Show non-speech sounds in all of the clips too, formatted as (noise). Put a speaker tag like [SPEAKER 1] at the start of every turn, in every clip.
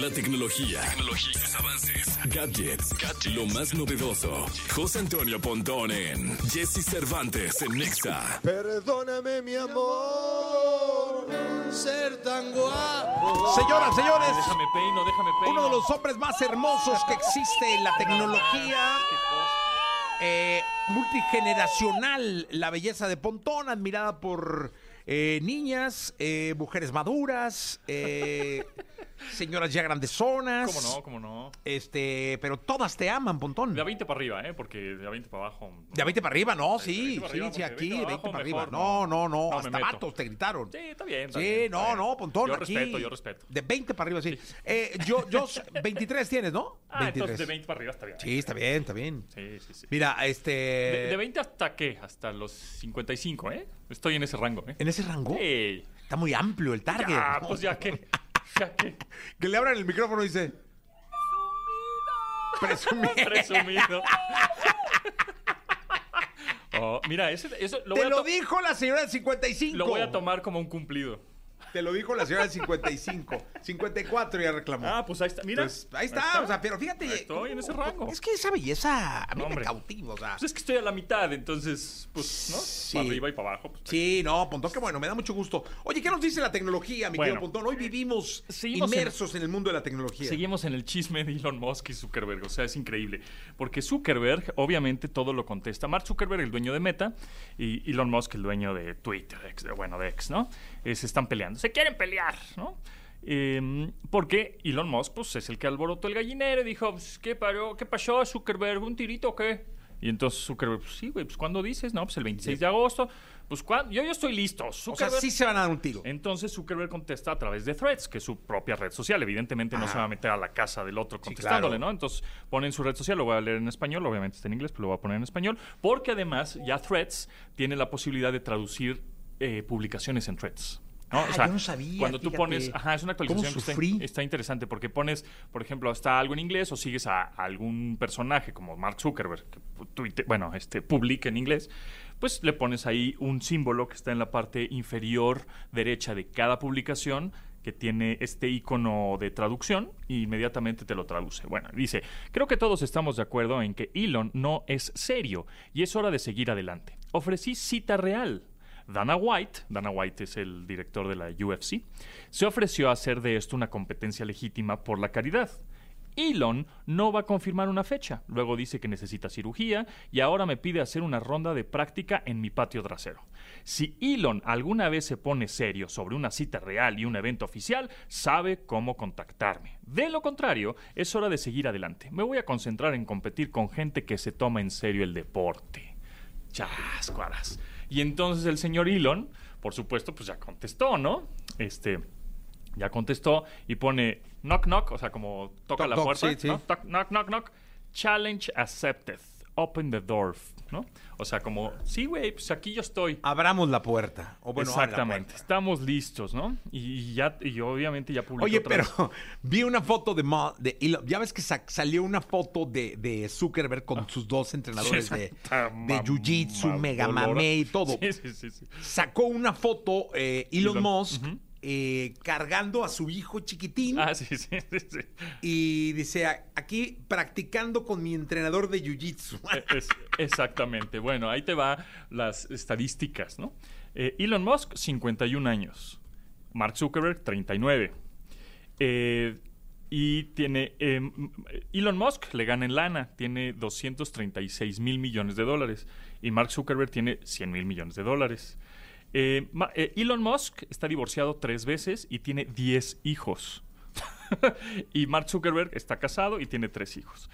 [SPEAKER 1] La tecnología, tecnologías, avances, gadgets, lo más novedoso. José Antonio Pontón en Jesse Cervantes en Nexa.
[SPEAKER 2] Perdóname, mi amor, ser tan guapo.
[SPEAKER 3] Señoras, señores,
[SPEAKER 4] Déjame peino, déjame peino.
[SPEAKER 3] uno de los hombres más hermosos que existe en la tecnología. eh, multigeneracional, la belleza de Pontón, admirada por eh, niñas, eh, mujeres maduras, eh, (laughs) señoras ya grandezonas.
[SPEAKER 4] ¿Cómo no? ¿Cómo no?
[SPEAKER 3] Este, pero todas te aman, Pontón.
[SPEAKER 4] De a 20 para arriba, ¿eh? Porque de a 20 para abajo. no.
[SPEAKER 3] De a 20 para arriba, no,
[SPEAKER 4] De
[SPEAKER 3] sí,
[SPEAKER 4] 20 para
[SPEAKER 3] sí,
[SPEAKER 4] arriba,
[SPEAKER 3] sí, aquí,
[SPEAKER 4] 20
[SPEAKER 3] de
[SPEAKER 4] para
[SPEAKER 3] 20 para arriba.
[SPEAKER 4] mejor
[SPEAKER 3] No, no, no,
[SPEAKER 4] No
[SPEAKER 3] hasta
[SPEAKER 4] meto.
[SPEAKER 3] vatos te gritaron.
[SPEAKER 4] Sí, está bien. está
[SPEAKER 3] Sí,
[SPEAKER 4] bien,
[SPEAKER 3] no,
[SPEAKER 4] bien.
[SPEAKER 3] no, Pontón,
[SPEAKER 4] Yo
[SPEAKER 3] aquí.
[SPEAKER 4] respeto, yo respeto.
[SPEAKER 3] De 20 para arriba, sí. Eh, yo, yo, 23 tienes, ¿no?
[SPEAKER 4] Ah, entonces de 20 para arriba está bien.
[SPEAKER 3] Sí, está bien, está bien.
[SPEAKER 4] Sí, sí, sí.
[SPEAKER 3] Mira, este...
[SPEAKER 4] De, de 20 hasta qué? Hasta los 55, ¿eh? Estoy en ese rango, ¿eh?
[SPEAKER 3] ¿En ese rango?
[SPEAKER 4] Sí.
[SPEAKER 3] Está muy amplio el target. ¿no?
[SPEAKER 4] pues ya que. Ya que. (laughs)
[SPEAKER 3] Que le abran el micrófono y dice... Presumido.
[SPEAKER 4] Presumido. (laughs) Oh, mira, ese, eso lo
[SPEAKER 3] Te
[SPEAKER 4] voy, a
[SPEAKER 3] lo dijo la señora del 55.
[SPEAKER 4] lo voy a tomar como un cumplido.
[SPEAKER 3] Te lo dijo la señora del 55. 54 ya reclamó.
[SPEAKER 4] Ah, pues ahí está. Mira.
[SPEAKER 3] Pues, ahí está, o sea, pero fíjate.
[SPEAKER 4] Estoy en ese rango.
[SPEAKER 3] Es que esa belleza a mí
[SPEAKER 4] No,
[SPEAKER 3] me
[SPEAKER 4] hombre.
[SPEAKER 3] cautiva, o sea.
[SPEAKER 4] Pues es que estoy a la mitad, entonces, pues, ¿no?
[SPEAKER 3] Sí.
[SPEAKER 4] Para arriba y para abajo. Pues,
[SPEAKER 3] Sí, no, Pontón, qué bueno, me da mucho gusto. Oye, ¿qué nos dice la tecnología, mi
[SPEAKER 4] Bueno,
[SPEAKER 3] querido Pontón? Hoy vivimos
[SPEAKER 4] seguimos en-
[SPEAKER 3] inmersos en... el mundo de la tecnología.
[SPEAKER 4] Seguimos en el chisme de Elon Musk y Zuckerberg, o sea, es increíble. Porque Zuckerberg, obviamente, todo lo contesta. Mark Zuckerberg, el dueño de Meta, y Elon Musk, el dueño de Twitter, bueno, de X, ¿no? Eh, se están peleando. Se quieren pelear, ¿no? Eh, porque Elon Musk, pues, es el que alborotó el gallinero y dijo, pues, ¿qué, paró, ¿qué pasó, Zuckerberg? ¿Un tirito o qué? Y entonces Zuckerberg, pues, sí, güey, pues, ¿cuándo dices? No, pues, el 26 de agosto. Pues, ¿cuándo? Yo, yo estoy listo.
[SPEAKER 3] O sea, sí se van a dar un tiro.
[SPEAKER 4] entonces Zuckerberg contesta a través de Threads, que es su propia red social. Evidentemente no se va a meter a la casa del otro contestándole,
[SPEAKER 3] claro.
[SPEAKER 4] ¿no? Entonces pone en su red social, lo voy a leer en español, obviamente está en inglés, pero lo voy a poner en español, porque además ya Threads tiene la posibilidad de traducir eh, publicaciones en Threads. ¿no?
[SPEAKER 3] Ah, yo no sabía,
[SPEAKER 4] Cuando tú
[SPEAKER 3] fíjate.
[SPEAKER 4] pones, ajá, es una actualización
[SPEAKER 3] ¿Cómo
[SPEAKER 4] que está, está interesante porque pones, por ejemplo, hasta algo en inglés o sigues a, a algún personaje como Mark Zuckerberg, que tuite- bueno, este, publica en inglés, pues le pones ahí un símbolo que está en la parte inferior derecha de cada publicación que tiene este icono de traducción y inmediatamente te lo traduce. Bueno, dice, creo que todos estamos de acuerdo en que Elon no es serio y es hora de seguir adelante. Ofrecí cita real. Dana White, Dana White es el director de la UFC, se ofreció a hacer de esto una competencia legítima por la caridad. Elon no va a confirmar una fecha, luego dice que necesita cirugía y ahora me pide hacer una ronda de práctica en mi patio trasero. Si Elon alguna vez se pone serio sobre una cita real y un evento oficial, sabe cómo contactarme. De lo contrario, es hora de seguir adelante. Me voy a concentrar en competir con gente que se toma en serio el deporte. Chascuaras. Y entonces el señor Elon, por supuesto, pues ya contestó, ¿no? Este, ya contestó y pone knock knock, o sea, como toca
[SPEAKER 3] Toc,
[SPEAKER 4] la
[SPEAKER 3] toc,
[SPEAKER 4] puerta,
[SPEAKER 3] sí, sí.
[SPEAKER 4] ¿no? Toc, knock knock knock, challenge accepted, open the door, ¿no? O sea, como, sí, güey, pues aquí yo estoy.
[SPEAKER 3] Abramos la puerta. O bueno,
[SPEAKER 4] Exactamente,
[SPEAKER 3] puerta.
[SPEAKER 4] estamos listos, ¿no? Y ya, y obviamente ya publicó
[SPEAKER 3] Oye,
[SPEAKER 4] otra
[SPEAKER 3] pero
[SPEAKER 4] vez. (laughs)
[SPEAKER 3] vi una foto de, Ma- de Elon. Ya ves que sa- salió una foto de, de Zuckerberg con sus dos entrenadores de, de Jiu-Jitsu,
[SPEAKER 4] mam-
[SPEAKER 3] Mega. Mame y todo.
[SPEAKER 4] Sí, sí, sí, sí.
[SPEAKER 3] Sacó una foto eh, Elon,
[SPEAKER 4] Elon,
[SPEAKER 3] Musk. Eh, cargando a su hijo chiquitín
[SPEAKER 4] Ah, sí, sí, sí, sí.
[SPEAKER 3] y dice, "A- aquí practicando con mi entrenador de Jiu-Jitsu. (laughs)
[SPEAKER 4] Es- exactamente. Bueno, ahí te va las estadísticas, ¿no? Eh, Elon Musk, 51 años. Mark Zuckerberg, 39. Eh, y tiene... eh, m- Elon Musk le gana en lana, tiene 236 mil millones de dólares. Y Mark Zuckerberg tiene 100 mil millones de dólares. Eh, eh, Elon Musk está divorciado tres veces y tiene 10 hijos. (laughs) y Mark Zuckerberg está casado y tiene tres hijos.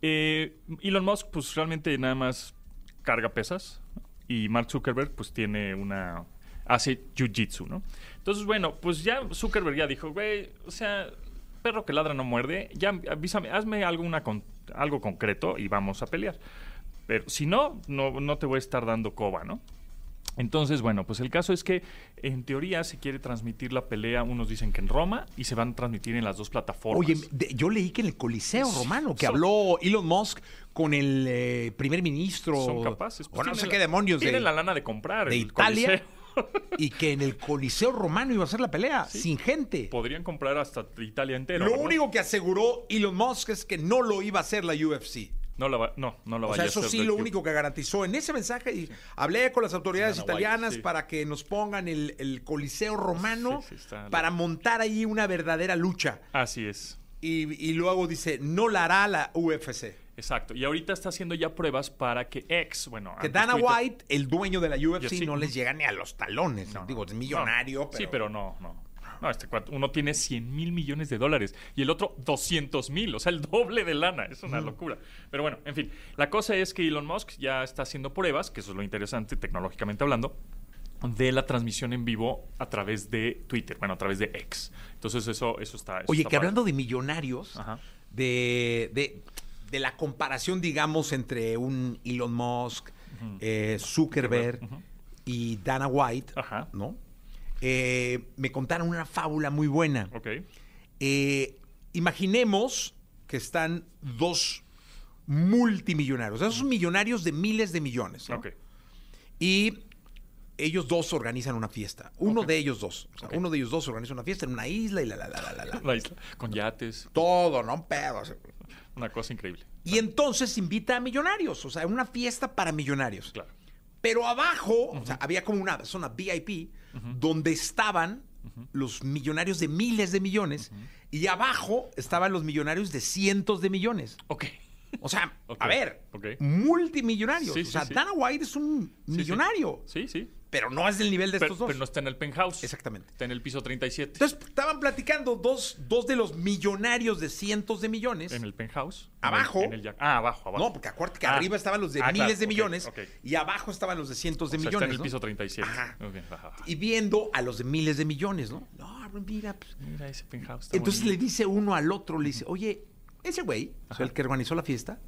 [SPEAKER 4] Eh, Elon Musk, pues realmente nada más carga pesas. Y Mark Zuckerberg, pues tiene una. hace jiu-jitsu, ¿no? Entonces, bueno, pues ya Zuckerberg ya dijo, güey, o sea, perro que ladra no muerde, ya avísame, hazme algo, algo concreto y vamos a pelear. Pero si no, no te voy a estar dando coba, ¿no? Entonces, bueno, pues el caso es que en teoría se quiere transmitir la pelea, unos dicen que en Roma, y se van a transmitir en las dos plataformas.
[SPEAKER 3] Oye, de- yo leí que en el Coliseo Romano, que
[SPEAKER 4] son-
[SPEAKER 3] habló Elon Musk con el eh, primer ministro.
[SPEAKER 4] son capaces.
[SPEAKER 3] o no sé qué
[SPEAKER 4] la-
[SPEAKER 3] demonios de,
[SPEAKER 4] Tienen la lana de comprar
[SPEAKER 3] de
[SPEAKER 4] el
[SPEAKER 3] Italia.
[SPEAKER 4] Coliseo.
[SPEAKER 3] y que en el Coliseo Romano iba a ser la pelea, sin gente.
[SPEAKER 4] Podrían comprar hasta Italia entera.
[SPEAKER 3] Lo
[SPEAKER 4] ¿verdad?
[SPEAKER 3] único que aseguró Elon Musk es que no lo iba a hacer la UFC.
[SPEAKER 4] No, la va- no, no lo
[SPEAKER 3] O
[SPEAKER 4] vaya
[SPEAKER 3] sea,
[SPEAKER 4] a
[SPEAKER 3] eso sí, lo único que garantizó en ese mensaje. Y hablé con las autoridades italianas
[SPEAKER 4] sí.
[SPEAKER 3] para que nos pongan el, el Coliseo Romano
[SPEAKER 4] Sí, sí, está-
[SPEAKER 3] para montar ahí una verdadera lucha.
[SPEAKER 4] Así es.
[SPEAKER 3] Y, y luego dice, no la hará la UFC.
[SPEAKER 4] Exacto. Y ahorita está haciendo ya pruebas para que ex, bueno,
[SPEAKER 3] Que Dana
[SPEAKER 4] Twitter-
[SPEAKER 3] White, el dueño de la UFC, no les llega ni a los talones.
[SPEAKER 4] No,
[SPEAKER 3] Digo, es millonario,
[SPEAKER 4] No.
[SPEAKER 3] pero...
[SPEAKER 4] Sí, pero no, no. No, este cuate- uno tiene 100 mil millones de dólares y el otro 200 mil, o sea, el doble de lana. Es una locura. Pero bueno, en fin. La cosa es que Elon Musk ya está haciendo pruebas, que eso es lo interesante tecnológicamente hablando, de la transmisión en vivo a través de Twitter, bueno, a través de X. Entonces eso, eso está... eso
[SPEAKER 3] Oye,
[SPEAKER 4] está
[SPEAKER 3] que
[SPEAKER 4] padre.
[SPEAKER 3] hablando de millonarios, de, de, de la comparación, digamos, entre un Elon Musk, eh, Zuckerberg y Dana White,
[SPEAKER 4] Ajá.
[SPEAKER 3] ¿no? Eh, me contaron una fábula muy buena.
[SPEAKER 4] Ok.
[SPEAKER 3] Eh, imaginemos que están dos multimillonarios, esos millonarios de miles de millones. ¿no?
[SPEAKER 4] Ok.
[SPEAKER 3] Y ellos dos organizan una fiesta. Uno de ellos dos. O sea. Uno de ellos dos organiza una fiesta en una isla y la, la, la, la, la, la.
[SPEAKER 4] La isla, con yates,
[SPEAKER 3] Todo, ¿no? Un pedo.
[SPEAKER 4] una cosa increíble.
[SPEAKER 3] Y entonces invita a millonarios, o sea, una fiesta para millonarios.
[SPEAKER 4] Claro.
[SPEAKER 3] Pero abajo, o sea, había como una zona VIP donde estaban los millonarios de miles de millones y abajo estaban los millonarios de cientos de millones.
[SPEAKER 4] Ok.
[SPEAKER 3] O sea, a ver,
[SPEAKER 4] ok.
[SPEAKER 3] multimillonarios.
[SPEAKER 4] Sí,
[SPEAKER 3] o sea,
[SPEAKER 4] sí.
[SPEAKER 3] Dana White es un millonario,
[SPEAKER 4] Sí, sí.
[SPEAKER 3] pero no es del nivel de
[SPEAKER 4] Pero,
[SPEAKER 3] estos dos.
[SPEAKER 4] pero no está en el penthouse.
[SPEAKER 3] Exactamente.
[SPEAKER 4] Está en el piso 37.
[SPEAKER 3] Entonces, estaban platicando dos, dos de los millonarios de cientos de millones.
[SPEAKER 4] en el penthouse.
[SPEAKER 3] Abajo.
[SPEAKER 4] En el, en el ah, abajo, abajo.
[SPEAKER 3] No, porque acuérdate que
[SPEAKER 4] Ah.
[SPEAKER 3] arriba estaban los de
[SPEAKER 4] Ah,
[SPEAKER 3] miles
[SPEAKER 4] claro,
[SPEAKER 3] de millones
[SPEAKER 4] ok.
[SPEAKER 3] y abajo estaban los de cientos de
[SPEAKER 4] O sea,
[SPEAKER 3] millones.
[SPEAKER 4] está en el piso 37.
[SPEAKER 3] Ajá.
[SPEAKER 4] Ajá.
[SPEAKER 3] Y viendo a los de miles de millones, ¿no? No, mira. pues.
[SPEAKER 4] Mira ese penthouse. está
[SPEAKER 3] Entonces le dice uno al otro, le dice, oye, ese güey, o sea, el que organizó la fiesta,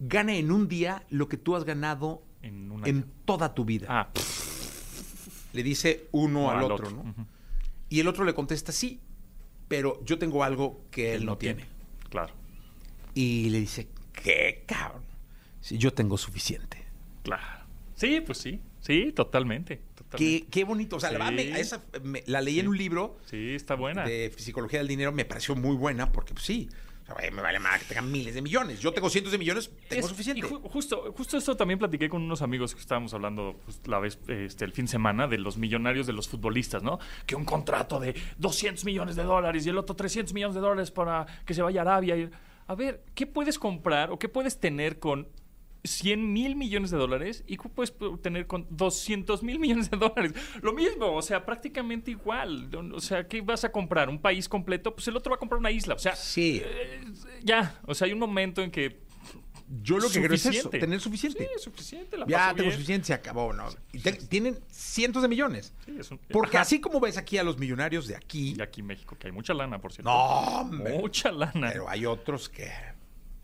[SPEAKER 3] gana en un día lo que tú has ganado
[SPEAKER 4] En
[SPEAKER 3] toda tu vida.
[SPEAKER 4] Ah,
[SPEAKER 3] Le dice uno
[SPEAKER 4] No,
[SPEAKER 3] al,
[SPEAKER 4] al
[SPEAKER 3] otro,
[SPEAKER 4] otro.
[SPEAKER 3] ¿no? Y el otro le contesta, sí, pero yo tengo algo que él no tiene.
[SPEAKER 4] Claro,
[SPEAKER 3] Y le dice, ¿qué, cabrón? Si yo tengo suficiente.
[SPEAKER 4] claro. Sí, pues sí. Sí, totalmente. totalmente.
[SPEAKER 3] Qué, qué bonito. O sea, la, me-
[SPEAKER 4] Sí.
[SPEAKER 3] a esa me- la leí en un libro
[SPEAKER 4] Sí, está buena.
[SPEAKER 3] de psicología del dinero, me pareció muy buena porque, pues sí, me vale más que tengan miles de millones. Yo tengo cientos de millones, tengo
[SPEAKER 4] Es-
[SPEAKER 3] suficiente.
[SPEAKER 4] y ju- justo, justo esto también platiqué con unos amigos que estábamos hablando pues, la vez, este, el fin de semana de los millonarios de los futbolistas, ¿no? Que un contrato de 200 millones de dólares y el otro 300 millones de dólares para que se vaya a Arabia. y- a ver, ¿qué puedes comprar o qué puedes tener con 100 mil millones de dólares y puedes tener con 200 mil millones de dólares? Lo mismo, o sea, prácticamente igual. O sea, ¿qué vas a comprar? ¿Un país completo? Pues el otro va a comprar una isla. O sea,
[SPEAKER 3] Sí.
[SPEAKER 4] eh, ya, o sea, hay un momento en que
[SPEAKER 3] Yo lo que creo es eso, tener suficiente.
[SPEAKER 4] Sí, suficiente. La
[SPEAKER 3] ya tengo
[SPEAKER 4] bien.
[SPEAKER 3] suficiente, se acabó, ¿no? Y te- tienen cientos de millones.
[SPEAKER 4] Sí, es un-
[SPEAKER 3] Porque
[SPEAKER 4] Ajá.
[SPEAKER 3] así como ves aquí a los millonarios de aquí,
[SPEAKER 4] Y aquí en México, que hay mucha lana, por cierto.
[SPEAKER 3] no, hombre,
[SPEAKER 4] Mucha lana.
[SPEAKER 3] pero hay otros que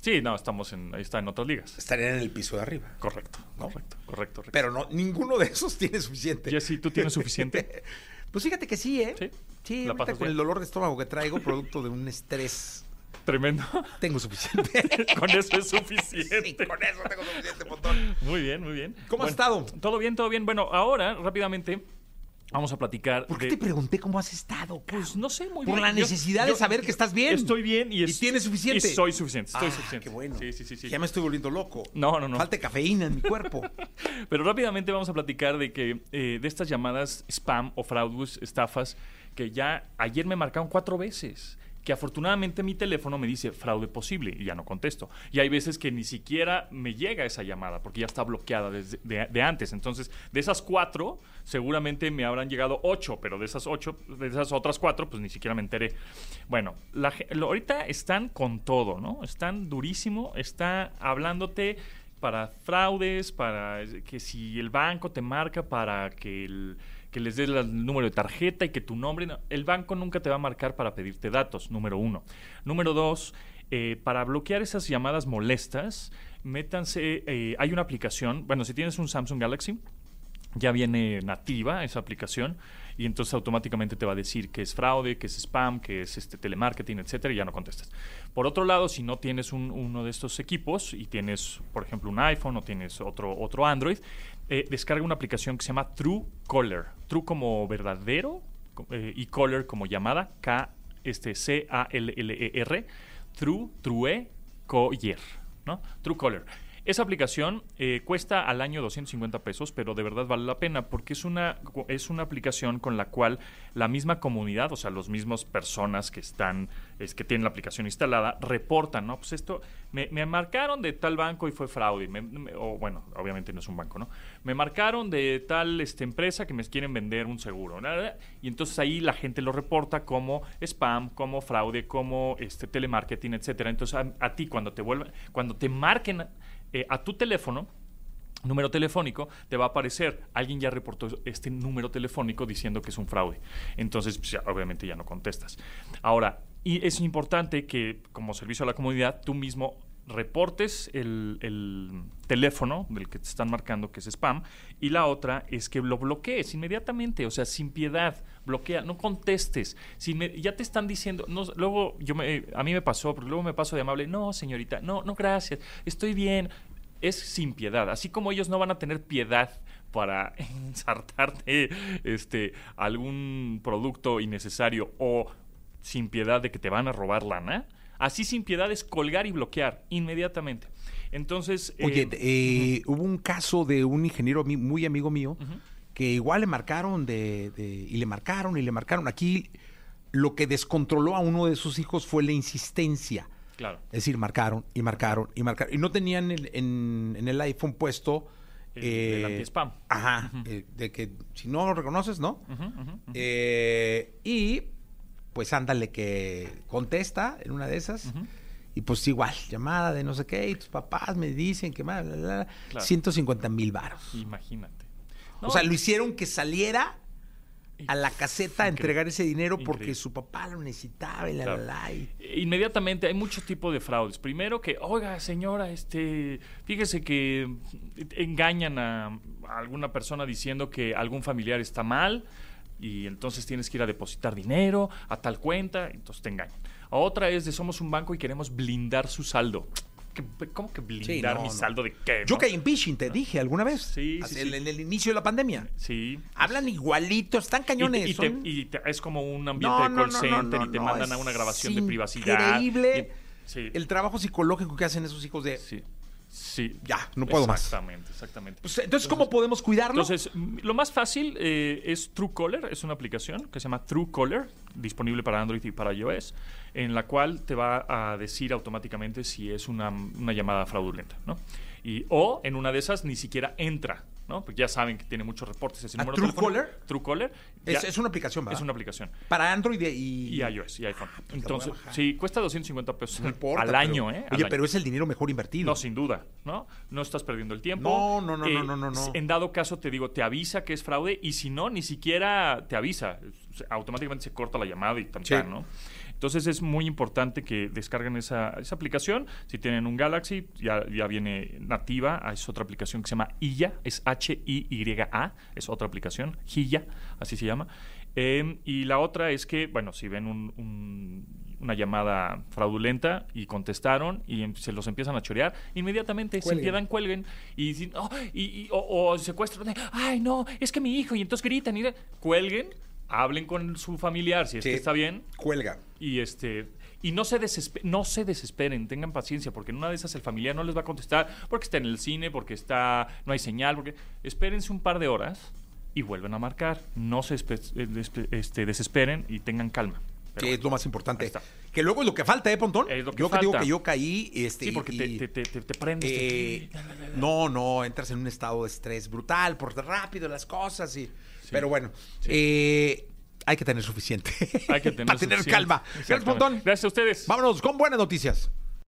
[SPEAKER 4] Sí, no, estamos en, ahí está en otras ligas.
[SPEAKER 3] estarían en el piso de arriba.
[SPEAKER 4] Correcto, correcto, correcto. correcto.
[SPEAKER 3] Pero no, ninguno de esos tiene suficiente.
[SPEAKER 4] Jessy, ¿tú tienes suficiente? (laughs)
[SPEAKER 3] Pues fíjate que sí, ¿eh?
[SPEAKER 4] Sí.
[SPEAKER 3] Sí,
[SPEAKER 4] ¿La
[SPEAKER 3] ahorita con
[SPEAKER 4] bien?
[SPEAKER 3] el dolor de estómago que traigo, producto de un estrés,
[SPEAKER 4] Tremendo.
[SPEAKER 3] tengo suficiente. (laughs)
[SPEAKER 4] Con eso es
[SPEAKER 3] Sí,
[SPEAKER 4] suficiente.
[SPEAKER 3] con eso tengo suficiente, montón.
[SPEAKER 4] Muy bien, muy bien.
[SPEAKER 3] ¿Cómo has
[SPEAKER 4] Bueno,
[SPEAKER 3] estado?
[SPEAKER 4] Todo bien, todo bien. Bueno, ahora, rápidamente, vamos a platicar
[SPEAKER 3] ¿Por qué
[SPEAKER 4] de-
[SPEAKER 3] te pregunté cómo has estado?
[SPEAKER 4] Pues no sé, muy
[SPEAKER 3] Por
[SPEAKER 4] bien.
[SPEAKER 3] la
[SPEAKER 4] Yo-
[SPEAKER 3] necesidad de
[SPEAKER 4] yo-
[SPEAKER 3] saber que estás bien.
[SPEAKER 4] Estoy bien y,
[SPEAKER 3] Y
[SPEAKER 4] es-
[SPEAKER 3] tienes suficiente.
[SPEAKER 4] Y soy suficiente, estoy
[SPEAKER 3] Ah,
[SPEAKER 4] suficiente.
[SPEAKER 3] Qué bueno.
[SPEAKER 4] Sí, sí, sí. sí.
[SPEAKER 3] Ya me estoy volviendo loco.
[SPEAKER 4] No, no, no.
[SPEAKER 3] Falta cafeína en mi cuerpo. (laughs)
[SPEAKER 4] Pero rápidamente vamos a platicar de que eh, de estas llamadas spam o fraudes, estafas, que ya ayer me marcaron cuatro veces. Que afortunadamente mi teléfono me dice fraude posible y ya no contesto. Y hay veces que ni siquiera me llega esa llamada porque ya está bloqueada desde de, antes. Entonces, de esas cuatro, seguramente me habrán llegado ocho, pero de esas ocho, de esas otras cuatro, pues ni siquiera me enteré. Bueno, ahorita están con todo, ¿no? Están durísimo, está hablándote para fraudes, para que si el banco te marca para que, el- que les des el número de tarjeta y que tu nombre, no, el banco nunca te va a marcar para pedirte datos, número uno. Número dos, eh, para bloquear esas llamadas molestas, métanse, eh, hay una aplicación, bueno, si tienes un Samsung Galaxy, ya viene nativa esa aplicación Y entonces automáticamente te va a decir que es fraude, que es spam, que es este telemarketing, etcétera, y ya no contestas. Por otro lado, si no tienes un- uno de estos equipos y tienes, por ejemplo, un iPhone o tienes otro, otro Android, eh, descarga una aplicación que se llama True Caller. True como verdadero eh, y Caller como llamada, K este C A L L E R, True True Caller, ¿no? Esa aplicación eh, cuesta al año 250 pesos, pero de verdad vale la pena porque es una, es una aplicación con la cual la misma comunidad, o sea, los mismos personas que están, es, que tienen la aplicación instalada, reportan, ¿no? Pues esto, me, me marcaron de tal banco y fue fraude, me- o bueno, obviamente no es un banco, ¿no? Me marcaron de tal este, empresa que me quieren vender un seguro, ¿no? y entonces ahí la gente lo reporta como spam, como fraude, como este telemarketing, etcétera. Entonces a, a ti cuando te vuelvan, cuando te marquen eh, a tu teléfono, número telefónico, te va a aparecer, alguien ya reportó este número telefónico diciendo que es un fraude. Entonces, pues, obviamente ya no contestas. Ahora, y es importante que como servicio a la comunidad, tú mismo reportes el, el teléfono del que te están marcando que es spam y la otra es que lo bloquees inmediatamente, o sea, sin piedad, bloquea, no contestes. Si me- ya te están diciendo, no, luego yo me, a mí me pasó, porque luego me paso de amable, no, señorita, no, no, gracias, estoy bien es sin piedad. Así como ellos no van a tener piedad para (laughs) ensartarte este, algún producto innecesario o sin piedad de que te van a robar lana, así sin piedad es colgar y bloquear inmediatamente. Entonces, eh,
[SPEAKER 3] Oye, eh, hubo un caso de un ingeniero muy amigo mío que igual le marcaron de, de- y le marcaron y le marcaron. Aquí lo que descontroló a uno de sus hijos fue la insistencia.
[SPEAKER 4] claro,
[SPEAKER 3] Es decir, marcaron y marcaron y marcaron. Y no tenían el- en, en el iPhone puesto...
[SPEAKER 4] el,
[SPEAKER 3] eh,
[SPEAKER 4] el anti-spam.
[SPEAKER 3] Ajá, eh, de que si no lo reconoces, ¿no? Eh, y pues ándale que contesta en una de esas. Y pues igual, llamada de no sé qué, y tus papás me dicen que más, bla, bla, bla,
[SPEAKER 4] Claro.
[SPEAKER 3] 150 mil varos.
[SPEAKER 4] Imagínate.
[SPEAKER 3] O sea, lo hicieron que saliera a la caseta a entregar ese dinero porque
[SPEAKER 4] Increíble.
[SPEAKER 3] su papá lo necesitaba y la,
[SPEAKER 4] Claro.
[SPEAKER 3] la, la, y-
[SPEAKER 4] Inmediatamente hay muchos tipos de fraudes. Primero que, oiga, señora, este, fíjese que engañan a, a alguna persona diciendo que algún familiar está mal y entonces tienes que ir a depositar dinero a tal cuenta, entonces te engañan. Otra es de somos un banco y queremos blindar su saldo. ¿Qué- ¿Cómo que blindar
[SPEAKER 3] no,
[SPEAKER 4] mi
[SPEAKER 3] no.
[SPEAKER 4] saldo de qué?
[SPEAKER 3] Yo
[SPEAKER 4] no?
[SPEAKER 3] caí en phishing, te dije alguna vez.
[SPEAKER 4] Sí, sí.
[SPEAKER 3] En, el inicio de la pandemia.
[SPEAKER 4] Sí.
[SPEAKER 3] Hablan igualitos, están cañones.
[SPEAKER 4] y te- y te- es como un ambiente de call center y te mandan a una grabación de privacidad.
[SPEAKER 3] increíble
[SPEAKER 4] Y- sí.
[SPEAKER 3] El trabajo psicológico que hacen esos hijos de...
[SPEAKER 4] Sí.
[SPEAKER 3] Ya, no puedo más.
[SPEAKER 4] Exactamente, exactamente.
[SPEAKER 3] Pues, entonces, ¿cómo podemos cuidarlo?
[SPEAKER 4] Entonces, lo más fácil eh, es Truecaller, es una aplicación que se llama Truecaller, disponible para Android y para iOS, en la cual te va a decir automáticamente si es una, una llamada fraudulenta, ¿no? Y, o en una de esas ni siquiera entra, ¿no? Porque ya saben que tiene muchos reportes ese
[SPEAKER 3] ¿A
[SPEAKER 4] número
[SPEAKER 3] Truecaller?
[SPEAKER 4] Truecaller.
[SPEAKER 3] es, es una aplicación, ¿verdad?
[SPEAKER 4] es una aplicación.
[SPEAKER 3] Para Android y...
[SPEAKER 4] Y iOS y iPhone.
[SPEAKER 3] pues la voy a
[SPEAKER 4] Entonces, sí, cuesta 250 pesos
[SPEAKER 3] No importa.
[SPEAKER 4] al
[SPEAKER 3] pero-
[SPEAKER 4] año, ¿eh? Al
[SPEAKER 3] Oye,
[SPEAKER 4] año.
[SPEAKER 3] pero es el dinero mejor invertido.
[SPEAKER 4] No, sin duda, ¿no? No estás perdiendo el tiempo.
[SPEAKER 3] No, no, no, no, no, no, no.
[SPEAKER 4] En dado caso, te digo, te avisa que es fraude y si no, ni siquiera te avisa. Automáticamente se corta la llamada y tan,
[SPEAKER 3] Sí.
[SPEAKER 4] ¿no? Entonces es muy importante que descarguen esa, esa aplicación. Si tienen un Galaxy, ya, ya viene nativa. Ah, Es otra aplicación que se llama Hilla, es H-I-Y-A, es otra aplicación, Hilla, así se llama. Eh, y la otra es que, bueno, si ven un- un- una llamada fraudulenta y contestaron y em- se los empiezan a chorear, inmediatamente
[SPEAKER 3] Cuelguen.
[SPEAKER 4] piedad cuelguen y, "Oh", y- y- o, o secuestran, ay no, es que mi hijo, y entonces gritan y cuelguen, hablen con su familiar si es
[SPEAKER 3] Sí.
[SPEAKER 4] que está bien
[SPEAKER 3] Cuelga.
[SPEAKER 4] y este y no se desespe- no se desesperen, tengan paciencia porque en una de esas el familiar no les va a contestar porque está en el cine, porque está no hay señal, porque espérense un par de horas y vuelven a marcar, no se eh, este, desesperen y tengan calma. Pero
[SPEAKER 3] que es lo más importante. Que luego es lo que falta, ¿eh, Pontón?
[SPEAKER 4] Es lo que
[SPEAKER 3] yo que digo
[SPEAKER 4] falta.
[SPEAKER 3] que yo caí. Este,
[SPEAKER 4] Sí, porque
[SPEAKER 3] y-
[SPEAKER 4] te, te, te, te- prendes. te-
[SPEAKER 3] eh, no, no, entras en un estado de estrés brutal, por rápido las cosas y... Pero bueno, eh, hay que tener suficiente.
[SPEAKER 4] Hay que (laughs) tener
[SPEAKER 3] Para tener
[SPEAKER 4] suficiente.
[SPEAKER 3] calma. Gracias. Pontón.
[SPEAKER 4] Gracias a ustedes.
[SPEAKER 3] Vámonos con buenas noticias.